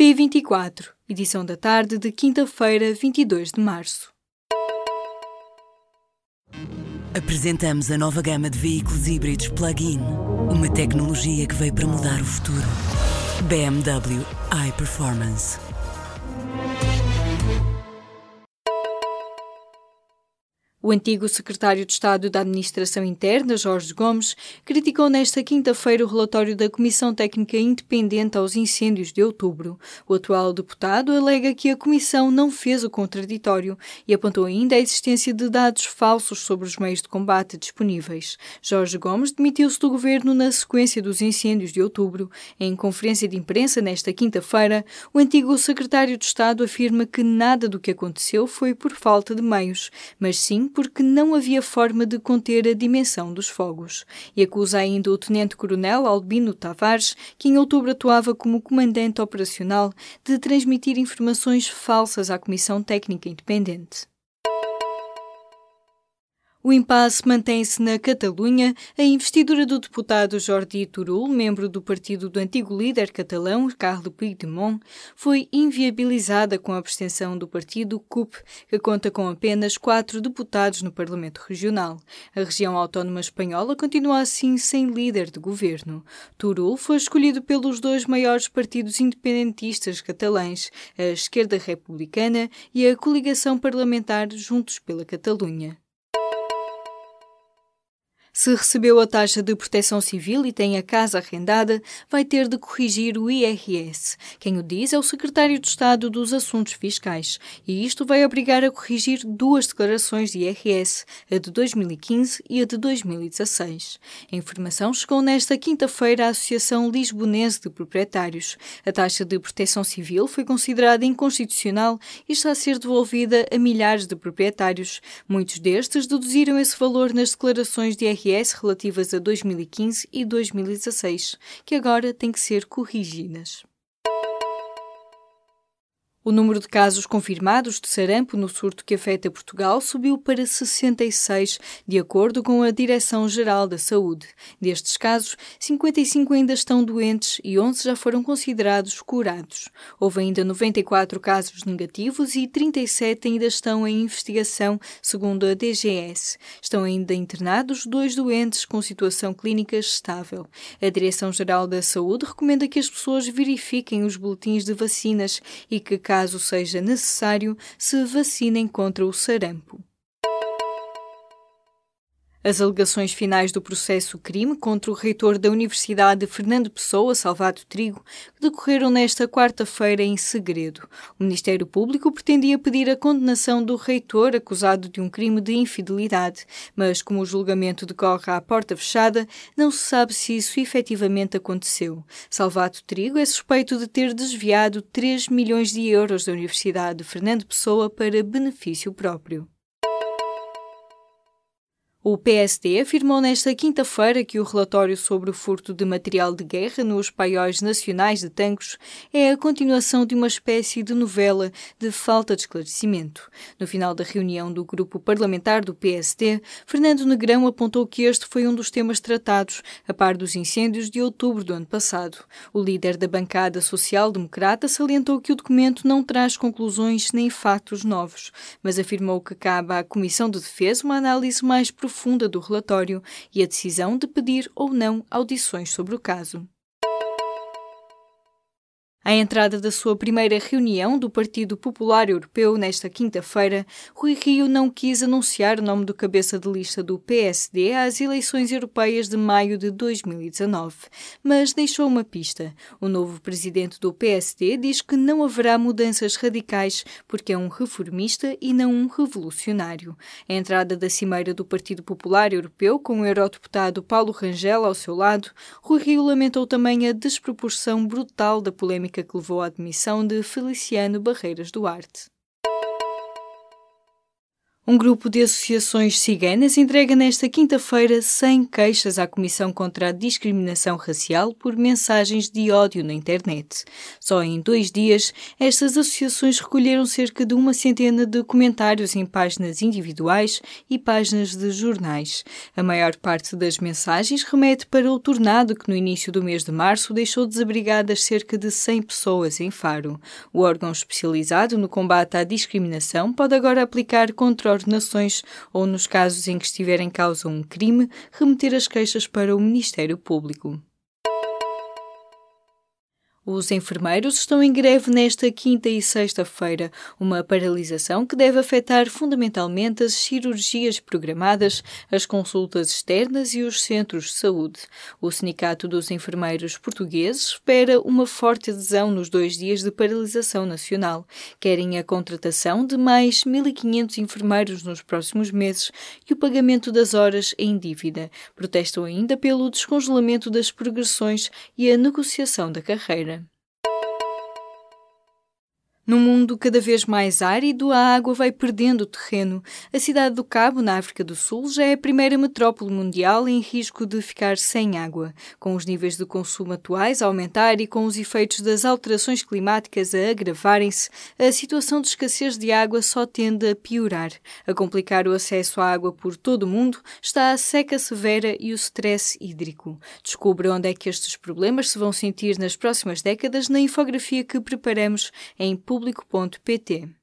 P24, edição da tarde de quinta-feira, 22 de março. Apresentamos a nova gama de veículos híbridos plug-in. Uma tecnologia que veio para mudar o futuro. BMW iPerformance. O antigo secretário de Estado da Administração Interna, Jorge Gomes, criticou nesta quinta-feira o relatório da Comissão Técnica Independente aos Incêndios de outubro. O atual deputado alega que a Comissão não fez o contraditório e apontou ainda a existência de dados falsos sobre os meios de combate disponíveis. Jorge Gomes demitiu-se do governo na sequência dos incêndios de outubro. Em conferência de imprensa nesta quinta-feira, o antigo secretário de Estado afirma que nada do que aconteceu foi por falta de meios, mas sim porque não havia forma de conter a dimensão dos fogos. E acusa ainda o tenente-coronel Albino Tavares, que em outubro atuava como comandante operacional, de transmitir informações falsas à Comissão Técnica Independente. O impasse mantém-se na Catalunha. A investidura do deputado Jordi Turul, membro do partido do antigo líder catalão, Carles Puigdemont, foi inviabilizada com a abstenção do partido CUP, que conta com apenas quatro deputados no Parlamento Regional. A região autónoma espanhola continua assim sem líder de governo. Turul foi escolhido pelos dois maiores partidos independentistas catalães, a Esquerda Republicana e a Coligação Parlamentar Juntos pela Catalunha. Se recebeu a taxa de proteção civil e tem a casa arrendada, vai ter de corrigir o IRS. Quem o diz é o secretário de Estado dos Assuntos Fiscais, e isto vai obrigar a corrigir duas declarações de IRS, a de 2015 e a de 2016. A informação chegou nesta quinta-feira à Associação Lisbonense de Proprietários. A taxa de proteção civil foi considerada inconstitucional e está a ser devolvida a milhares de proprietários. Muitos destes deduziram esse valor nas declarações de IRS IRS relativas a 2015 e 2016, que agora têm que ser corrigidas. O número de casos confirmados de sarampo no surto que afeta Portugal subiu para 66, de acordo com a Direção-Geral da Saúde. Destes casos, 55 ainda estão doentes e 11 já foram considerados curados. Houve ainda 94 casos negativos e 37 ainda estão em investigação, segundo a DGS. Estão ainda internados dois doentes com situação clínica estável. A Direção-Geral da Saúde recomenda que as pessoas verifiquem os boletins de vacinas e que, caso seja necessário, se vacinem contra o sarampo. As alegações finais do processo crime contra o reitor da Universidade Fernando Pessoa, Salvado Trigo, decorreram nesta quarta-feira em segredo. O Ministério Público pretendia pedir a condenação do reitor acusado de um crime de infidelidade, mas como o julgamento decorre à porta fechada, não se sabe se isso efetivamente aconteceu. Salvado Trigo é suspeito de ter desviado 3 milhões de euros da Universidade Fernando Pessoa para benefício próprio. O PSD afirmou nesta quinta-feira que o relatório sobre o furto de material de guerra nos paióis nacionais de tanques é a continuação de uma espécie de novela de falta de esclarecimento. No final da reunião do grupo parlamentar do PSD, Fernando Negrão apontou que este foi um dos temas tratados, a par dos incêndios de outubro do ano passado. O líder da bancada social-democrata salientou que o documento não traz conclusões nem fatos novos, mas afirmou que cabe à Comissão de Defesa uma análise mais profunda profunda do relatório e a decisão de pedir ou não audições sobre o caso. À entrada da sua primeira reunião do Partido Popular Europeu nesta quinta-feira, Rui Rio não quis anunciar o nome do cabeça de lista do PSD às eleições europeias de maio de 2019, mas deixou uma pista. O novo presidente do PSD diz que não haverá mudanças radicais porque é um reformista e não um revolucionário. A entrada da cimeira do Partido Popular Europeu, com o eurodeputado Paulo Rangel ao seu lado, Rui Rio lamentou também a desproporção brutal da polémica que levou à admissão de Feliciano Barreiras Duarte. Um grupo de associações ciganas entrega nesta quinta-feira 100 queixas à Comissão contra a Discriminação Racial por mensagens de ódio na internet. Só em dois dias, estas associações recolheram cerca de uma centena de comentários em páginas individuais e páginas de jornais. A maior parte das mensagens remete para o tornado que no início do mês de março deixou desabrigadas cerca de 100 pessoas em Faro. O órgão especializado no combate à discriminação pode agora aplicar contra ordenações ou, nos casos em que estiver em causa um crime, remeter as queixas para o Ministério Público. Os enfermeiros estão em greve nesta quinta e sexta-feira, uma paralisação que deve afetar fundamentalmente as cirurgias programadas, as consultas externas e os centros de saúde. O Sindicato dos Enfermeiros Portugueses espera uma forte adesão nos dois dias de paralisação nacional. Querem a contratação de mais 1.500 enfermeiros nos próximos meses e o pagamento das horas em dívida. Protestam ainda pelo descongelamento das progressões e a negociação da carreira. Num mundo cada vez mais árido, a água vai perdendo terreno. A cidade do Cabo, na África do Sul, já é a primeira metrópole mundial em risco de ficar sem água. Com os níveis de consumo atuais a aumentar e com os efeitos das alterações climáticas a agravarem-se, a situação de escassez de água só tende a piorar. A complicar o acesso à água por todo o mundo está a seca severa e o stress hídrico. Descubra onde é que estes problemas se vão sentir nas próximas décadas na infografia que preparamos em público.pt.